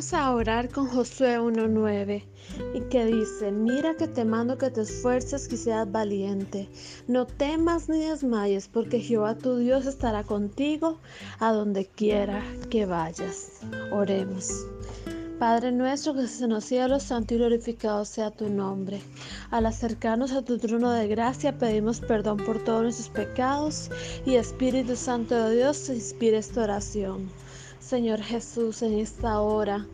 Vamos a orar con Josué 1.9 y que dice, mira que te mando que te esfuerces y seas valiente. No temas ni desmayes porque Jehová tu Dios estará contigo a donde quiera que vayas. Oremos. Padre nuestro que estás en los cielos, santo y glorificado sea tu nombre. Al acercarnos a tu trono de gracia pedimos perdón por todos nuestros pecados y Espíritu Santo de Dios inspire esta oración. Señor Jesús, en esta hora.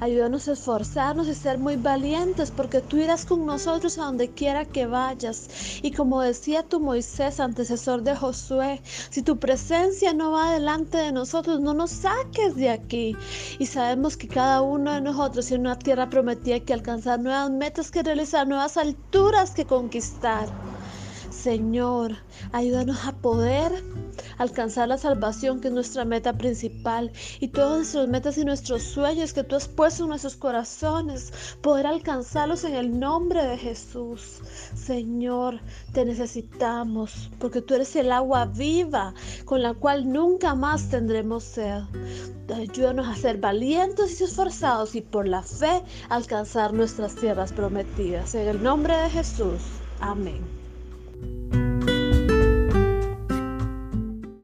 Ayúdanos a esforzarnos y ser muy valientes porque tú irás con nosotros a donde quiera que vayas. Y como decía tu Moisés, antecesor de Josué, si tu presencia no va delante de nosotros, no nos saques de aquí. Y sabemos que cada uno de nosotros en una tierra prometida que alcanzar nuevas metas que realizar, nuevas alturas que conquistar. Señor, ayúdanos a poder alcanzar la salvación que es nuestra meta principal y todas nuestras metas y nuestros sueños que tú has puesto en nuestros corazones, poder alcanzarlos en el nombre de Jesús. Señor, te necesitamos porque tú eres el agua viva con la cual nunca más tendremos sed. Ayúdanos a ser valientes y esforzados y por la fe alcanzar nuestras tierras prometidas. En el nombre de Jesús. Amén.